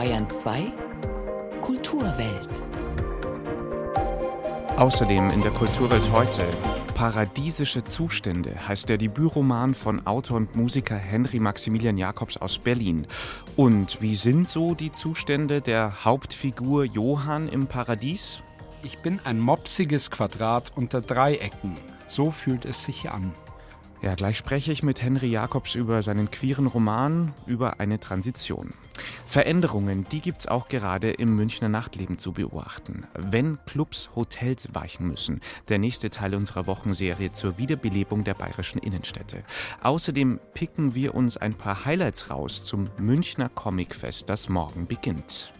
Bayern 2 Kulturwelt. Außerdem in der Kulturwelt heute Paradiesische Zustände heißt der Debütroman von Autor und Musiker Henry Maximilian Jacobs aus Berlin. Und wie sind so die Zustände der Hauptfigur Johann im Paradies? Ich bin ein mopsiges Quadrat unter Dreiecken. So fühlt es sich an. Ja, gleich spreche ich mit Henry Jacobs über seinen queeren Roman über eine Transition. Veränderungen, die gibt es auch gerade im Münchner Nachtleben zu beobachten. Wenn Clubs Hotels weichen müssen. Der nächste Teil unserer Wochenserie zur Wiederbelebung der bayerischen Innenstädte. Außerdem picken wir uns ein paar Highlights raus zum Münchner Comicfest, das morgen beginnt.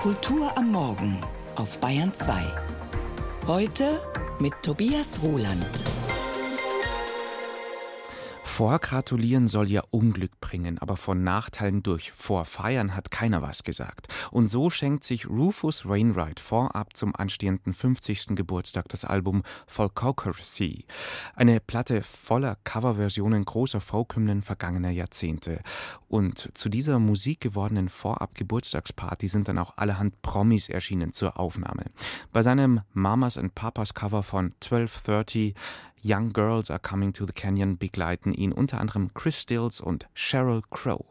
Kultur am Morgen auf Bayern 2. Heute mit Tobias Roland. Vorgratulieren soll ja Unglück bringen, aber von Nachteilen durch Vorfeiern hat keiner was gesagt. Und so schenkt sich Rufus Wainwright vorab zum anstehenden 50. Geburtstag das Album Folkocracy. Eine Platte voller Coverversionen großer Folkhymnen vergangener Jahrzehnte. Und zu dieser musikgewordenen Vorab-Geburtstagsparty sind dann auch allerhand Promis erschienen zur Aufnahme. Bei seinem Mamas and Papas Cover von 1230 Young Girls Are Coming to the Canyon begleiten ihn unter anderem Chris Stills und Sheryl Crow.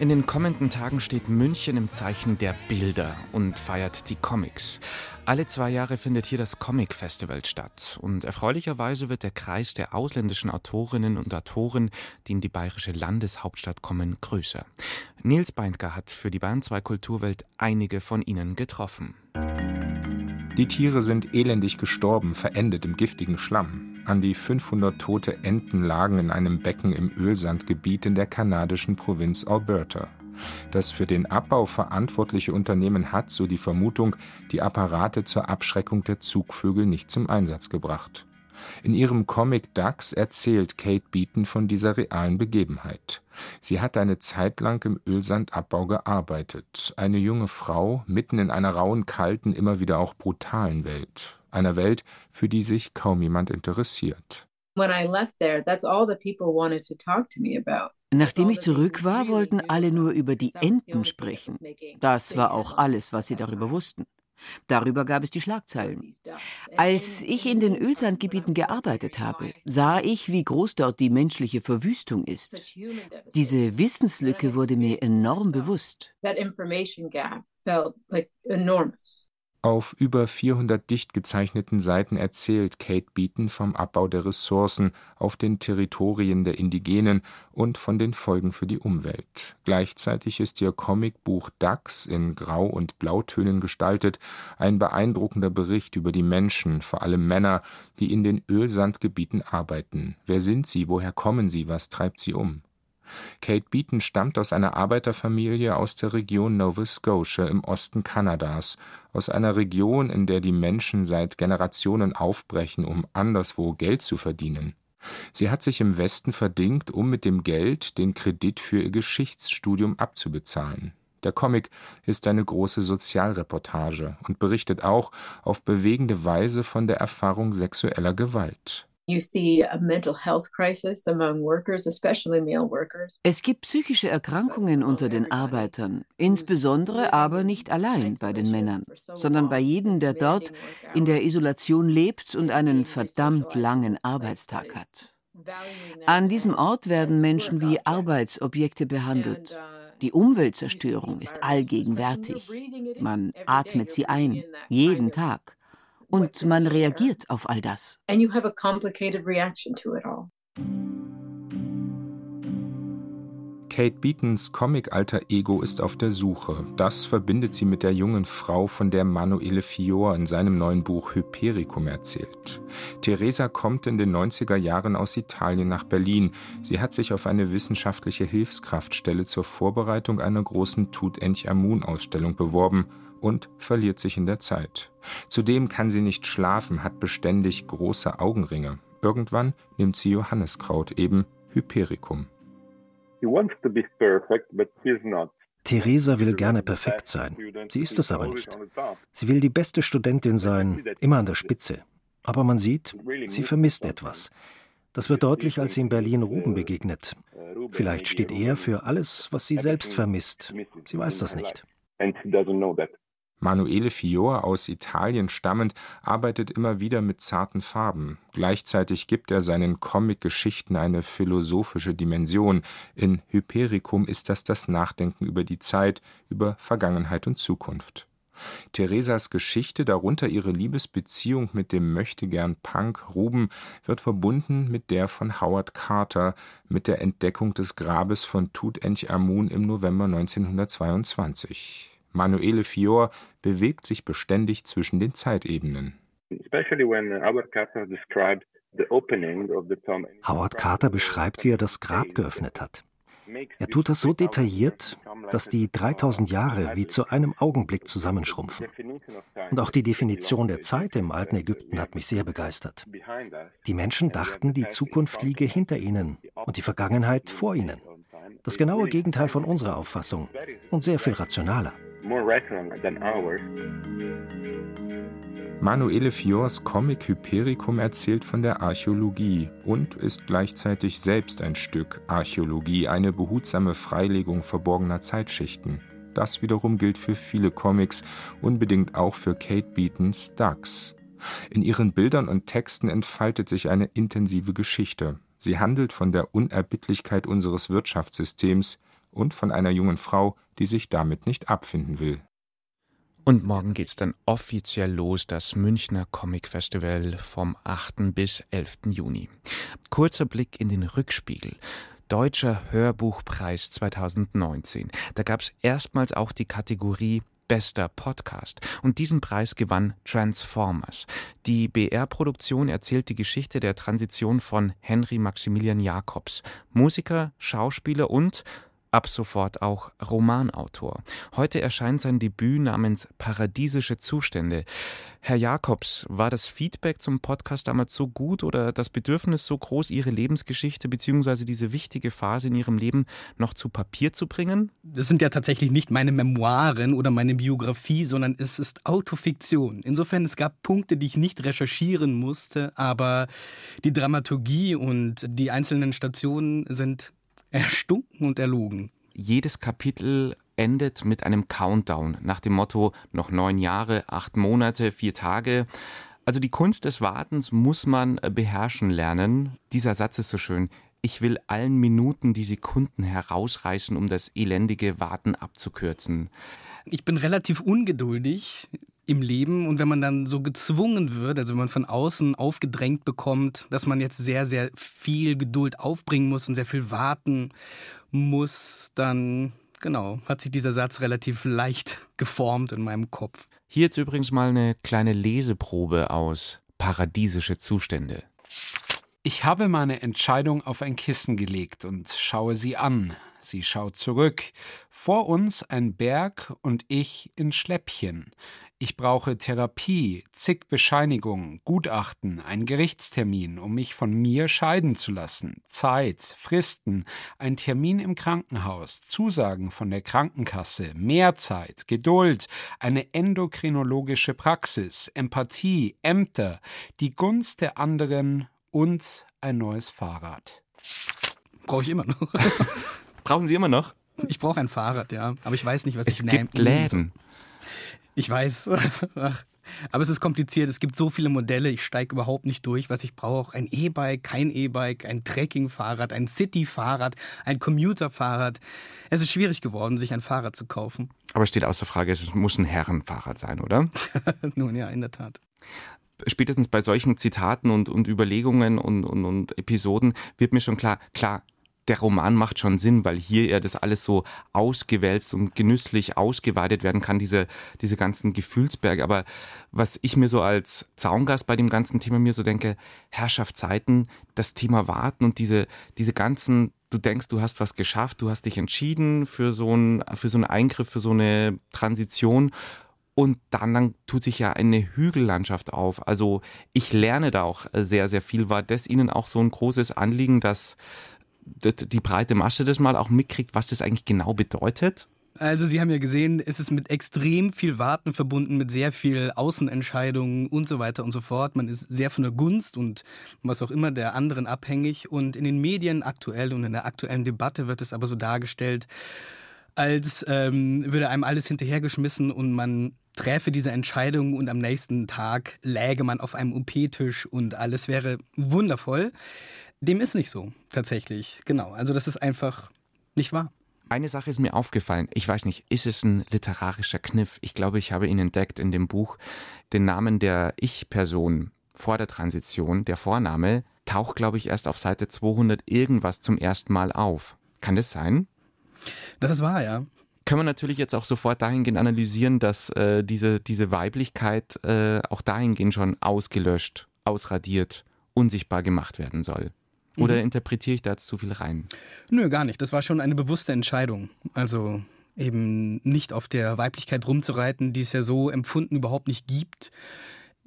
In den kommenden Tagen steht München im Zeichen der Bilder und feiert die Comics. Alle zwei Jahre findet hier das Comic Festival statt und erfreulicherweise wird der Kreis der ausländischen Autorinnen und Autoren, die in die bayerische Landeshauptstadt kommen, größer. Nils Beindker hat für die Bayern 2 Kulturwelt einige von ihnen getroffen. Die Tiere sind elendig gestorben, verendet im giftigen Schlamm. An die 500 tote Enten lagen in einem Becken im Ölsandgebiet in der kanadischen Provinz Alberta. Das für den Abbau verantwortliche Unternehmen hat, so die Vermutung, die Apparate zur Abschreckung der Zugvögel nicht zum Einsatz gebracht. In ihrem Comic Ducks erzählt Kate Beaton von dieser realen Begebenheit. Sie hat eine Zeit lang im Ölsandabbau gearbeitet, eine junge Frau mitten in einer rauen, kalten, immer wieder auch brutalen Welt einer Welt, für die sich kaum jemand interessiert. When I left there, that's all that people wanted to talk to me about. Nachdem ich zurück war, wollten alle nur über die Enten sprechen. Das war auch alles, was sie darüber wussten. Darüber gab es die Schlagzeilen. Als ich in den Ölsandgebieten gearbeitet habe, sah ich, wie groß dort die menschliche Verwüstung ist. Diese Wissenslücke wurde mir enorm bewusst. Auf über 400 dicht gezeichneten Seiten erzählt Kate Beaton vom Abbau der Ressourcen auf den Territorien der Indigenen und von den Folgen für die Umwelt. Gleichzeitig ist ihr Comicbuch Ducks in Grau- und Blautönen gestaltet ein beeindruckender Bericht über die Menschen, vor allem Männer, die in den Ölsandgebieten arbeiten. Wer sind sie? Woher kommen sie? Was treibt sie um? Kate Beaton stammt aus einer Arbeiterfamilie aus der Region Nova Scotia im Osten Kanadas, aus einer Region, in der die Menschen seit Generationen aufbrechen, um anderswo Geld zu verdienen. Sie hat sich im Westen verdingt, um mit dem Geld den Kredit für ihr Geschichtsstudium abzubezahlen. Der Comic ist eine große Sozialreportage und berichtet auch auf bewegende Weise von der Erfahrung sexueller Gewalt. Es gibt psychische Erkrankungen unter den Arbeitern, insbesondere aber nicht allein bei den Männern, sondern bei jedem, der dort in der Isolation lebt und einen verdammt langen Arbeitstag hat. An diesem Ort werden Menschen wie Arbeitsobjekte behandelt. Die Umweltzerstörung ist allgegenwärtig. Man atmet sie ein, jeden Tag und man reagiert auf all das. And you have a complicated reaction to it all. Kate Beatons Comic-alter Ego ist auf der Suche. Das verbindet sie mit der jungen Frau, von der Manuele Fior in seinem neuen Buch Hypericum erzählt. Teresa kommt in den 90er Jahren aus Italien nach Berlin. Sie hat sich auf eine wissenschaftliche Hilfskraftstelle zur Vorbereitung einer großen Tutanchamun-Ausstellung beworben und verliert sich in der Zeit. Zudem kann sie nicht schlafen, hat beständig große Augenringe. Irgendwann nimmt sie Johanneskraut, eben Hypericum. Theresa will gerne perfekt sein. Sie ist es aber nicht. Sie will die beste Studentin sein, immer an der Spitze. Aber man sieht, sie vermisst etwas. Das wird deutlich, als sie in Berlin Ruben begegnet. Vielleicht steht er für alles, was sie selbst vermisst. Sie weiß das nicht. Manuele Fior, aus Italien stammend, arbeitet immer wieder mit zarten Farben. Gleichzeitig gibt er seinen Comic-Geschichten eine philosophische Dimension. In Hypericum ist das das Nachdenken über die Zeit, über Vergangenheit und Zukunft. Theresas Geschichte, darunter ihre Liebesbeziehung mit dem möchtegern Punk Ruben, wird verbunden mit der von Howard Carter, mit der Entdeckung des Grabes von Tutanchamun im November 1922. Manuele Fior bewegt sich beständig zwischen den Zeitebenen. Howard Carter beschreibt, wie er das Grab geöffnet hat. Er tut das so detailliert, dass die 3000 Jahre wie zu einem Augenblick zusammenschrumpfen. Und auch die Definition der Zeit im alten Ägypten hat mich sehr begeistert. Die Menschen dachten, die Zukunft liege hinter ihnen und die Vergangenheit vor ihnen. Das genaue Gegenteil von unserer Auffassung und sehr viel rationaler more rational than ours. Manuele Fiors Comic Hypericum erzählt von der Archäologie und ist gleichzeitig selbst ein Stück Archäologie, eine behutsame Freilegung verborgener Zeitschichten. Das wiederum gilt für viele Comics, unbedingt auch für Kate Beatons Ducks. In ihren Bildern und Texten entfaltet sich eine intensive Geschichte. Sie handelt von der Unerbittlichkeit unseres Wirtschaftssystems, und von einer jungen Frau, die sich damit nicht abfinden will. Und morgen geht's dann offiziell los, das Münchner Comic Festival vom 8. bis 11. Juni. Kurzer Blick in den Rückspiegel. Deutscher Hörbuchpreis 2019. Da gab's erstmals auch die Kategorie Bester Podcast. Und diesen Preis gewann Transformers. Die BR-Produktion erzählt die Geschichte der Transition von Henry Maximilian Jacobs, Musiker, Schauspieler und ab sofort auch Romanautor. Heute erscheint sein Debüt namens Paradiesische Zustände. Herr Jakobs, war das Feedback zum Podcast damals so gut oder das Bedürfnis so groß, Ihre Lebensgeschichte bzw. diese wichtige Phase in Ihrem Leben noch zu Papier zu bringen? Das sind ja tatsächlich nicht meine Memoiren oder meine Biografie, sondern es ist Autofiktion. Insofern, es gab Punkte, die ich nicht recherchieren musste, aber die Dramaturgie und die einzelnen Stationen sind Erstunken und erlogen. Jedes Kapitel endet mit einem Countdown nach dem Motto noch neun Jahre, acht Monate, vier Tage. Also die Kunst des Wartens muss man beherrschen lernen. Dieser Satz ist so schön. Ich will allen Minuten die Sekunden herausreißen, um das elendige Warten abzukürzen. Ich bin relativ ungeduldig im Leben und wenn man dann so gezwungen wird, also wenn man von außen aufgedrängt bekommt, dass man jetzt sehr, sehr viel Geduld aufbringen muss und sehr viel warten muss, dann genau, hat sich dieser Satz relativ leicht geformt in meinem Kopf. Hier jetzt übrigens mal eine kleine Leseprobe aus Paradiesische Zustände. Ich habe meine Entscheidung auf ein Kissen gelegt und schaue sie an. Sie schaut zurück. Vor uns ein Berg und ich in Schläppchen. Ich brauche Therapie, zig Bescheinigungen, Gutachten, ein Gerichtstermin, um mich von mir scheiden zu lassen, Zeit, Fristen, ein Termin im Krankenhaus, Zusagen von der Krankenkasse, mehr Zeit, Geduld, eine endokrinologische Praxis, Empathie, Ämter, die Gunst der anderen und ein neues Fahrrad. Brauche ich immer noch. Brauchen Sie immer noch? Ich brauche ein Fahrrad, ja. Aber ich weiß nicht, was es ich gibt Läden. Ich weiß. Aber es ist kompliziert. Es gibt so viele Modelle. Ich steige überhaupt nicht durch, was ich brauche. Ein E-Bike, kein E-Bike, ein Trekkingfahrrad, ein City-Fahrrad, ein Commuter-Fahrrad. Es ist schwierig geworden, sich ein Fahrrad zu kaufen. Aber steht außer Frage, es muss ein Herrenfahrrad sein, oder? Nun ja, in der Tat spätestens bei solchen Zitaten und, und Überlegungen und, und, und Episoden wird mir schon klar, klar, der Roman macht schon Sinn, weil hier ja das alles so ausgewälzt und genüsslich ausgeweitet werden kann, diese, diese ganzen Gefühlsberge. Aber was ich mir so als Zaungast bei dem ganzen Thema mir so denke, Herrschaftszeiten, das Thema Warten und diese, diese ganzen, du denkst, du hast was geschafft, du hast dich entschieden für so einen, für so einen Eingriff, für so eine Transition. Und dann, dann tut sich ja eine Hügellandschaft auf. Also ich lerne da auch sehr, sehr viel. War das Ihnen auch so ein großes Anliegen, dass die breite Masse das mal auch mitkriegt, was das eigentlich genau bedeutet? Also Sie haben ja gesehen, es ist mit extrem viel Warten verbunden, mit sehr viel Außenentscheidungen und so weiter und so fort. Man ist sehr von der Gunst und was auch immer der anderen abhängig. Und in den Medien aktuell und in der aktuellen Debatte wird es aber so dargestellt, als ähm, würde einem alles hinterhergeschmissen und man träfe diese Entscheidung und am nächsten Tag läge man auf einem OP-Tisch und alles wäre wundervoll. Dem ist nicht so, tatsächlich. Genau. Also das ist einfach nicht wahr. Eine Sache ist mir aufgefallen. Ich weiß nicht, ist es ein literarischer Kniff? Ich glaube, ich habe ihn entdeckt in dem Buch. Den Namen der Ich-Person vor der Transition, der Vorname, taucht, glaube ich, erst auf Seite 200 irgendwas zum ersten Mal auf. Kann das sein? Das ist wahr, ja. Können wir natürlich jetzt auch sofort dahingehend analysieren, dass äh, diese, diese Weiblichkeit äh, auch dahingehend schon ausgelöscht, ausradiert, unsichtbar gemacht werden soll. Oder mhm. interpretiere ich da jetzt zu viel rein? Nö, gar nicht. Das war schon eine bewusste Entscheidung. Also eben nicht auf der Weiblichkeit rumzureiten, die es ja so empfunden überhaupt nicht gibt.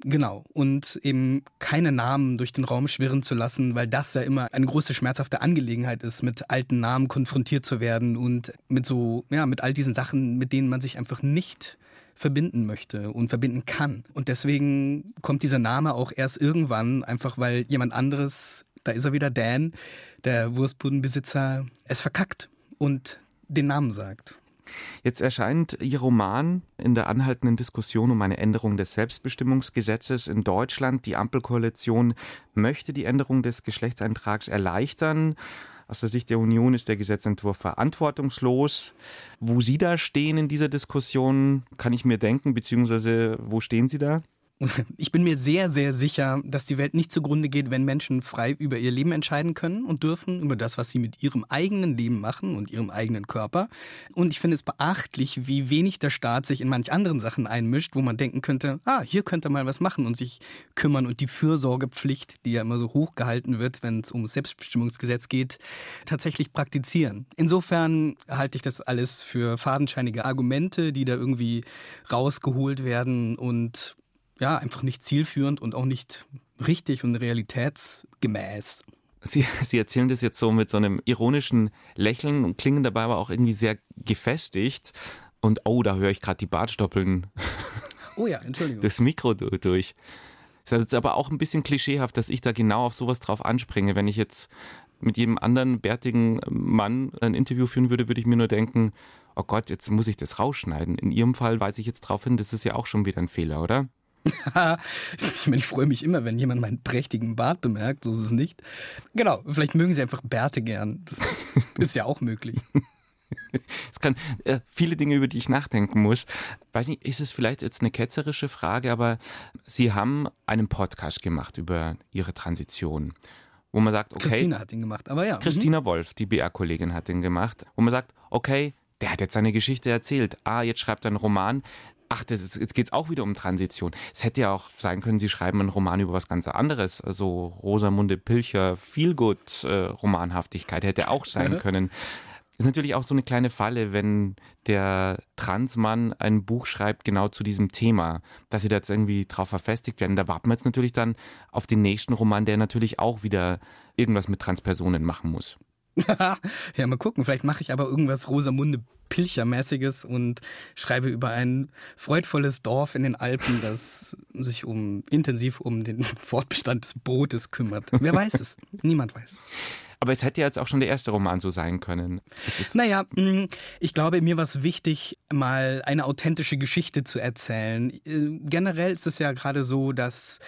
Genau. Und eben keine Namen durch den Raum schwirren zu lassen, weil das ja immer eine große schmerzhafte Angelegenheit ist, mit alten Namen konfrontiert zu werden und mit so, ja, mit all diesen Sachen, mit denen man sich einfach nicht verbinden möchte und verbinden kann. Und deswegen kommt dieser Name auch erst irgendwann, einfach weil jemand anderes da ist er wieder, Dan, der Wurstbudenbesitzer, es verkackt und den Namen sagt. Jetzt erscheint Ihr Roman in der anhaltenden Diskussion um eine Änderung des Selbstbestimmungsgesetzes in Deutschland. Die Ampelkoalition möchte die Änderung des Geschlechtseintrags erleichtern. Aus der Sicht der Union ist der Gesetzentwurf verantwortungslos. Wo Sie da stehen in dieser Diskussion, kann ich mir denken, beziehungsweise wo stehen Sie da? Ich bin mir sehr, sehr sicher, dass die Welt nicht zugrunde geht, wenn Menschen frei über ihr Leben entscheiden können und dürfen, über das, was sie mit ihrem eigenen Leben machen und ihrem eigenen Körper. Und ich finde es beachtlich, wie wenig der Staat sich in manch anderen Sachen einmischt, wo man denken könnte, ah, hier könnte mal was machen und sich kümmern und die Fürsorgepflicht, die ja immer so hoch gehalten wird, wenn es um Selbstbestimmungsgesetz geht, tatsächlich praktizieren. Insofern halte ich das alles für fadenscheinige Argumente, die da irgendwie rausgeholt werden und ja, einfach nicht zielführend und auch nicht richtig und realitätsgemäß. Sie, Sie erzählen das jetzt so mit so einem ironischen Lächeln und klingen dabei aber auch irgendwie sehr gefestigt. Und oh, da höre ich gerade die Bartstoppeln. Oh ja, Entschuldigung. durchs Mikro durch. Das ist aber auch ein bisschen klischeehaft, dass ich da genau auf sowas drauf anspringe, wenn ich jetzt mit jedem anderen bärtigen Mann ein Interview führen würde, würde ich mir nur denken, oh Gott, jetzt muss ich das rausschneiden. In Ihrem Fall weise ich jetzt darauf hin, das ist ja auch schon wieder ein Fehler, oder? ich meine, ich freue mich immer, wenn jemand meinen prächtigen Bart bemerkt, so ist es nicht. Genau, vielleicht mögen Sie einfach Bärte gern. Das ist ja auch möglich. Es kann äh, viele Dinge, über die ich nachdenken muss. Weiß nicht, ist es vielleicht jetzt eine ketzerische Frage, aber Sie haben einen Podcast gemacht über Ihre Transition, wo man sagt, okay. Christina hat ihn gemacht, aber ja. Christina mhm. Wolf, die BR-Kollegin, hat ihn gemacht, wo man sagt, okay, der hat jetzt seine Geschichte erzählt. Ah, jetzt schreibt er einen Roman ach, das ist, jetzt geht es auch wieder um Transition. Es hätte ja auch sein können, Sie schreiben einen Roman über was ganz anderes. Also Rosamunde Pilcher, Feelgood, äh, Romanhaftigkeit hätte auch sein können. Ist natürlich auch so eine kleine Falle, wenn der Transmann ein Buch schreibt genau zu diesem Thema, dass sie da jetzt irgendwie drauf verfestigt werden. Da warten wir jetzt natürlich dann auf den nächsten Roman, der natürlich auch wieder irgendwas mit Transpersonen machen muss. ja, mal gucken. Vielleicht mache ich aber irgendwas Rosamunde Pilchermäßiges und schreibe über ein freudvolles Dorf in den Alpen, das sich um intensiv um den Fortbestand des Bootes kümmert. Wer weiß es? Niemand weiß. Aber es hätte ja jetzt auch schon der erste Roman so sein können. Naja, mm, ich glaube, mir war es wichtig, mal eine authentische Geschichte zu erzählen. Äh, generell ist es ja gerade so, dass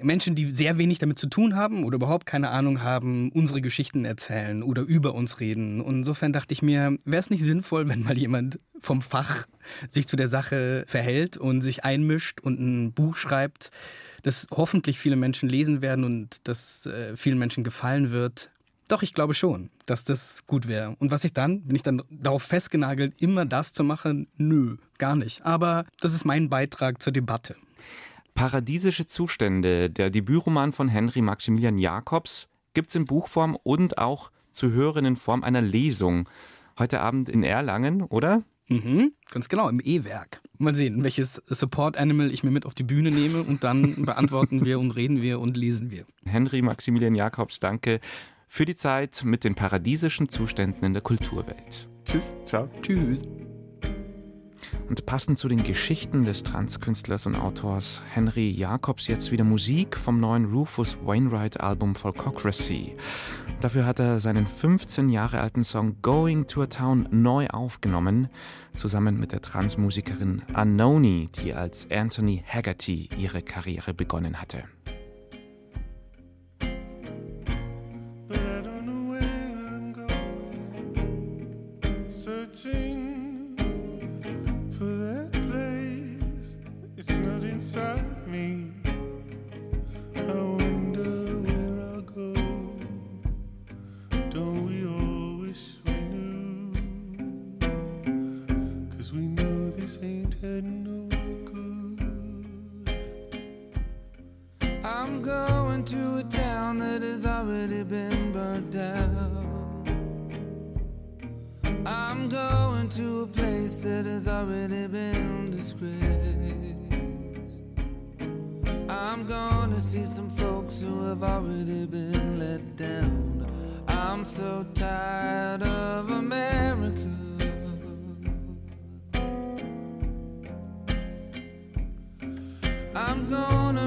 Menschen, die sehr wenig damit zu tun haben oder überhaupt keine Ahnung haben, unsere Geschichten erzählen oder über uns reden. Und insofern dachte ich mir, wäre es nicht sinnvoll, wenn mal jemand vom Fach sich zu der Sache verhält und sich einmischt und ein Buch schreibt, das hoffentlich viele Menschen lesen werden und das äh, vielen Menschen gefallen wird. Doch, ich glaube schon, dass das gut wäre. Und was ich dann, bin ich dann darauf festgenagelt, immer das zu machen? Nö, gar nicht. Aber das ist mein Beitrag zur Debatte. Paradiesische Zustände, der Debütroman von Henry Maximilian Jacobs, gibt es in Buchform und auch zu hören in Form einer Lesung. Heute Abend in Erlangen, oder? Mhm, ganz genau, im E-Werk. Mal sehen, welches Support Animal ich mir mit auf die Bühne nehme und dann beantworten wir und reden wir und lesen wir. Henry Maximilian Jacobs, danke für die Zeit mit den paradiesischen Zuständen in der Kulturwelt. Tschüss, ciao. Tschüss. Und passend zu den Geschichten des Transkünstlers und Autors Henry Jacobs jetzt wieder Musik vom neuen Rufus Wainwright Album Folkocracy. Dafür hat er seinen 15 Jahre alten Song Going to a Town neu aufgenommen, zusammen mit der Transmusikerin Unknowny, die als Anthony Haggerty ihre Karriere begonnen hatte.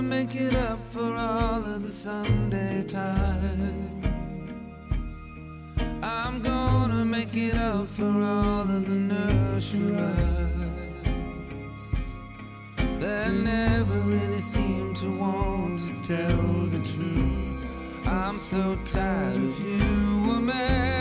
gonna make it up for all of the Sunday time. I'm gonna make it up for all of the nursery rhymes that never really seem to want to tell the truth. I'm so tired of you, woman.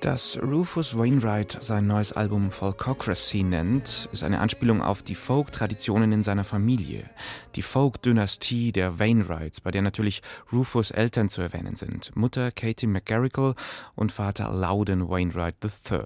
Dass Rufus Wainwright sein neues Album Folkocracy nennt, ist eine Anspielung auf die Folk-Traditionen in seiner Familie. Die Folk-Dynastie der Wainwrights, bei der natürlich Rufus Eltern zu erwähnen sind. Mutter Katie McGarrigle und Vater Loudon Wainwright III.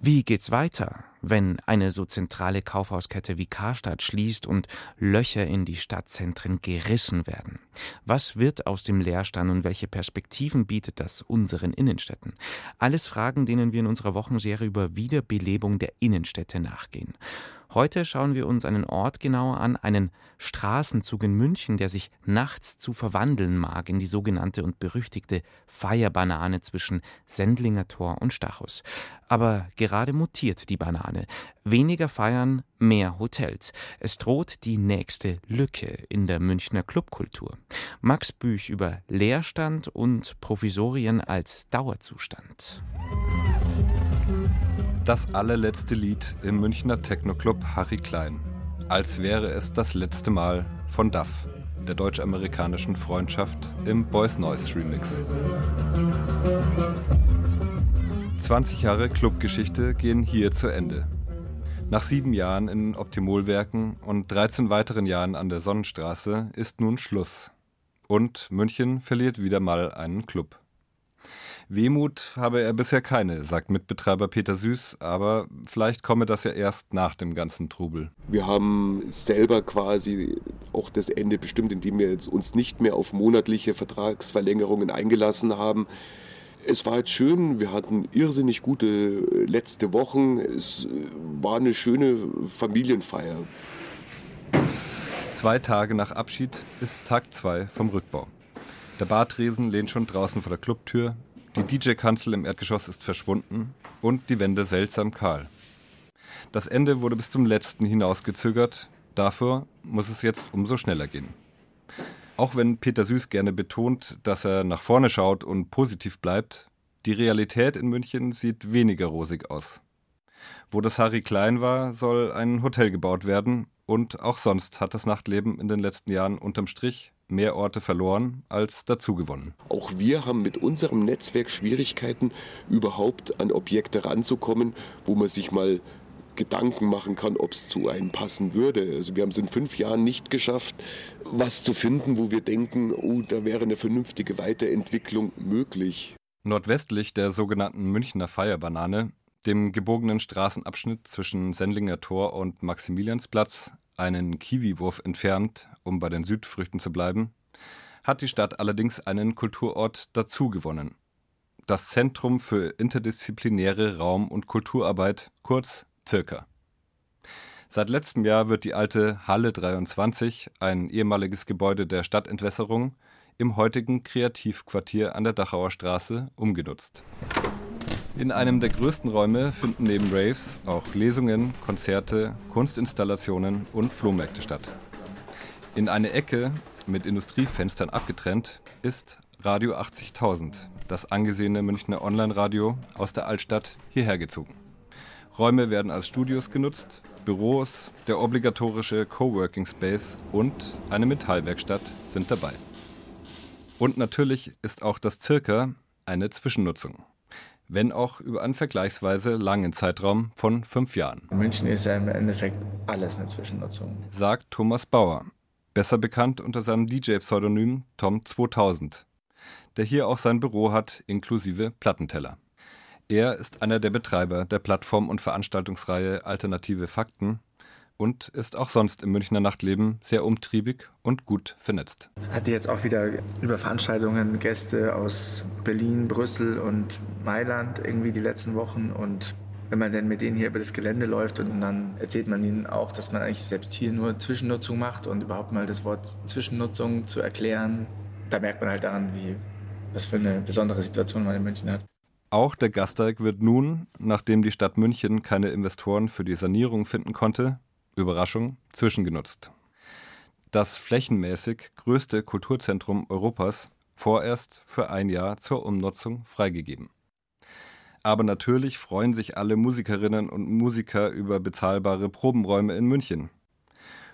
Wie geht's weiter, wenn eine so zentrale Kaufhauskette wie Karstadt schließt und Löcher in die Stadtzentren gerissen werden? Was wird aus dem Leerstand und welche Perspektiven bietet das unseren Innenstädten? Alles Fragen, denen wir in unserer Wochenserie über Wiederbelebung der Innenstädte nachgehen. Heute schauen wir uns einen Ort genauer an, einen Straßenzug in München, der sich nachts zu verwandeln mag in die sogenannte und berüchtigte Feierbanane zwischen Sendlinger Tor und Stachus. Aber gerade mutiert die Banane. Weniger Feiern, mehr Hotels. Es droht die nächste Lücke in der Münchner Clubkultur. Max Büch über Leerstand und Provisorien als Dauerzustand. Das allerletzte Lied im Münchner Techno-Club Harry Klein. Als wäre es das letzte Mal von Duff, der deutsch-amerikanischen Freundschaft im Boys Noise Remix. 20 Jahre Clubgeschichte gehen hier zu Ende. Nach sieben Jahren in Optimolwerken und 13 weiteren Jahren an der Sonnenstraße ist nun Schluss. Und München verliert wieder mal einen Club. Wehmut habe er bisher keine, sagt Mitbetreiber Peter Süß, aber vielleicht komme das ja erst nach dem ganzen Trubel. Wir haben selber quasi auch das Ende bestimmt, indem wir uns nicht mehr auf monatliche Vertragsverlängerungen eingelassen haben. Es war jetzt schön, wir hatten irrsinnig gute letzte Wochen. Es war eine schöne Familienfeier. Zwei Tage nach Abschied ist Tag 2 vom Rückbau. Der Bartresen lehnt schon draußen vor der Clubtür, die DJ-Kanzel im Erdgeschoss ist verschwunden und die Wände seltsam kahl. Das Ende wurde bis zum letzten hinausgezögert, dafür muss es jetzt umso schneller gehen. Auch wenn Peter Süß gerne betont, dass er nach vorne schaut und positiv bleibt, die Realität in München sieht weniger rosig aus. Wo das Harry Klein war, soll ein Hotel gebaut werden und auch sonst hat das Nachtleben in den letzten Jahren unterm Strich mehr Orte verloren als dazugewonnen. Auch wir haben mit unserem Netzwerk Schwierigkeiten, überhaupt an Objekte ranzukommen, wo man sich mal Gedanken machen kann, ob es zu einem passen würde. Also wir haben es in fünf Jahren nicht geschafft, was zu finden, wo wir denken, oh, da wäre eine vernünftige Weiterentwicklung möglich. Nordwestlich der sogenannten Münchner Feierbanane, dem gebogenen Straßenabschnitt zwischen Sendlinger Tor und Maximiliansplatz, einen Kiwiwurf entfernt, um bei den Südfrüchten zu bleiben, hat die Stadt allerdings einen Kulturort dazugewonnen. Das Zentrum für interdisziplinäre Raum- und Kulturarbeit, kurz Zirka. Seit letztem Jahr wird die alte Halle 23, ein ehemaliges Gebäude der Stadtentwässerung, im heutigen Kreativquartier an der Dachauer Straße umgenutzt. In einem der größten Räume finden neben Raves auch Lesungen, Konzerte, Kunstinstallationen und Flohmärkte statt. In eine Ecke, mit Industriefenstern abgetrennt, ist Radio 80.000, das angesehene Münchner Online-Radio aus der Altstadt hierher gezogen. Räume werden als Studios genutzt, Büros, der obligatorische Coworking Space und eine Metallwerkstatt sind dabei. Und natürlich ist auch das Circa eine Zwischennutzung wenn auch über einen vergleichsweise langen Zeitraum von fünf Jahren. München ist ja im Endeffekt alles eine Zwischennutzung. Sagt Thomas Bauer, besser bekannt unter seinem DJ-Pseudonym Tom 2000, der hier auch sein Büro hat, inklusive Plattenteller. Er ist einer der Betreiber der Plattform- und Veranstaltungsreihe Alternative Fakten und ist auch sonst im Münchner Nachtleben sehr umtriebig und gut vernetzt. Hatte jetzt auch wieder über Veranstaltungen Gäste aus Berlin, Brüssel und Mailand irgendwie die letzten Wochen und wenn man dann mit denen hier über das Gelände läuft und dann erzählt man ihnen auch, dass man eigentlich selbst hier nur Zwischennutzung macht und überhaupt mal das Wort Zwischennutzung zu erklären, da merkt man halt daran, wie was für eine besondere Situation man in München hat. Auch der Gasteig wird nun, nachdem die Stadt München keine Investoren für die Sanierung finden konnte, Überraschung, zwischengenutzt. Das flächenmäßig größte Kulturzentrum Europas vorerst für ein Jahr zur Umnutzung freigegeben. Aber natürlich freuen sich alle Musikerinnen und Musiker über bezahlbare Probenräume in München.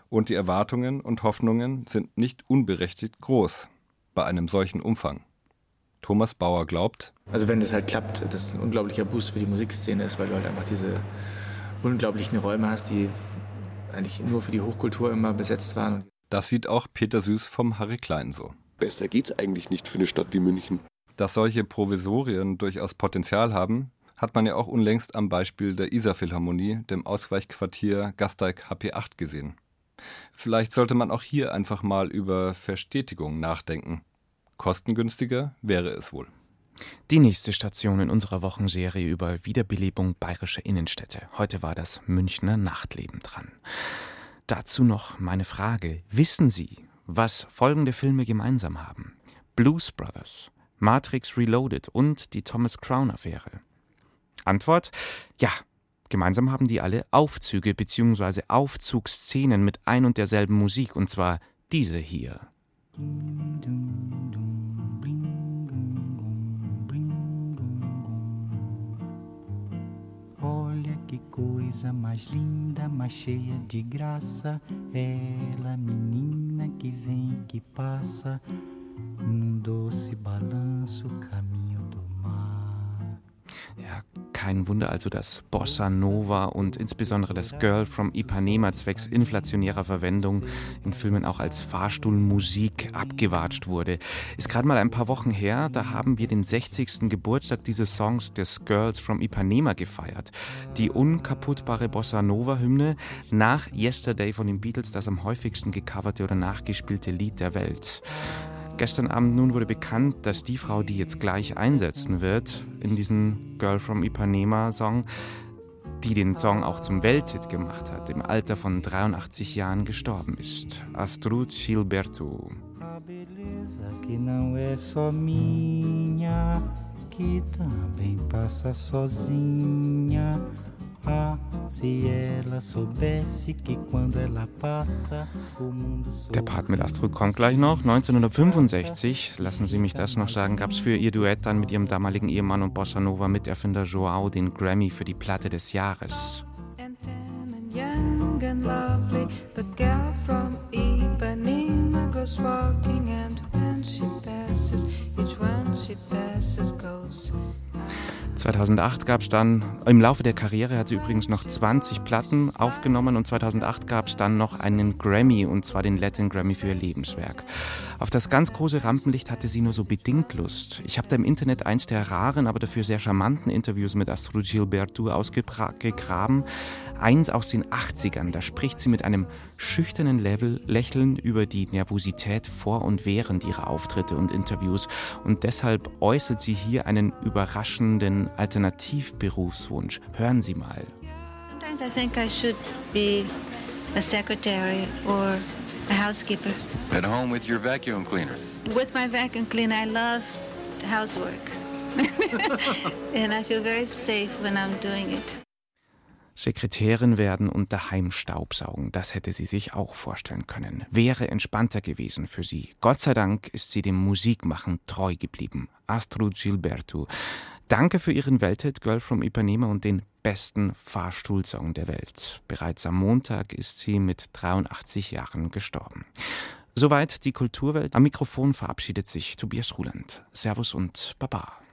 Und die Erwartungen und Hoffnungen sind nicht unberechtigt groß bei einem solchen Umfang. Thomas Bauer glaubt, also wenn das halt klappt, das ein unglaublicher Boost für die Musikszene ist, weil du halt einfach diese unglaublichen Räume hast, die eigentlich nur für die Hochkultur immer besetzt waren. Das sieht auch Peter Süß vom Harry Klein so. Besser geht's eigentlich nicht für eine Stadt wie München. Dass solche Provisorien durchaus Potenzial haben, Hat man ja auch unlängst am Beispiel der Isar-Philharmonie, dem Ausweichquartier Gasteig HP8 gesehen. Vielleicht sollte man auch hier einfach mal über Verstetigung nachdenken. Kostengünstiger wäre es wohl. Die nächste Station in unserer Wochenserie über Wiederbelebung bayerischer Innenstädte. Heute war das Münchner Nachtleben dran. Dazu noch meine Frage. Wissen Sie, was folgende Filme gemeinsam haben? Blues Brothers, Matrix Reloaded und die Thomas Crown Affäre. Antwort: Ja, gemeinsam haben die alle Aufzüge bzw. Aufzugsszenen mit ein und derselben Musik, und zwar diese hier. Olha que coisa mais linda, mais cheia de graça. Ela, menina que vem, que passa, num doce balanço, caminho kein Wunder also, dass Bossa Nova und insbesondere das Girl from Ipanema zwecks inflationärer Verwendung in Filmen auch als Fahrstuhlmusik abgewatscht wurde. Ist gerade mal ein paar Wochen her, da haben wir den 60. Geburtstag dieses Songs des Girls from Ipanema gefeiert. Die unkaputtbare Bossa Nova Hymne nach Yesterday von den Beatles das am häufigsten gecoverte oder nachgespielte Lied der Welt. Gestern Abend nun wurde bekannt, dass die Frau, die jetzt gleich einsetzen wird in diesen Girl from Ipanema Song, die den Song auch zum Welthit gemacht hat, im Alter von 83 Jahren gestorben ist. Astrud Gilberto. que também passa sozinha. Ah, der Part mit Astrid kommt gleich noch. 1965, lassen Sie mich das noch sagen, gab es für ihr Duett dann mit ihrem damaligen Ehemann und Bossa Nova Miterfinder Joao den Grammy für die Platte des Jahres. Young and lovely, 2008 gab es dann, im Laufe der Karriere hat sie übrigens noch 20 Platten aufgenommen und 2008 gab es dann noch einen Grammy und zwar den Latin Grammy für ihr Lebenswerk. Auf das ganz große Rampenlicht hatte sie nur so bedingt Lust. Ich habe da im Internet eins der raren, aber dafür sehr charmanten Interviews mit Astrud Gilberto ausgegraben. Eins aus den 80ern, da spricht sie mit einem schüchternen Level, Lächeln über die Nervosität vor und während ihrer Auftritte und Interviews und deshalb äußert sie hier einen überraschenden Alternativberufswunsch. Hören Sie mal. Sometimes I think I should be a secretary or a housekeeper. At home with your vacuum cleaner. With my vacuum cleaner, I love housework. and I feel very safe when I'm doing it. Sekretärin werden und daheim Staubsaugen, das hätte sie sich auch vorstellen können. Wäre entspannter gewesen für sie. Gott sei Dank ist sie dem Musikmachen treu geblieben. Astrud Gilberto. Danke für Ihren Welthit Girl from Ipanema und den besten Fahrstuhlsong der Welt. Bereits am Montag ist sie mit 83 Jahren gestorben. Soweit die Kulturwelt. Am Mikrofon verabschiedet sich Tobias Ruland. Servus und Baba.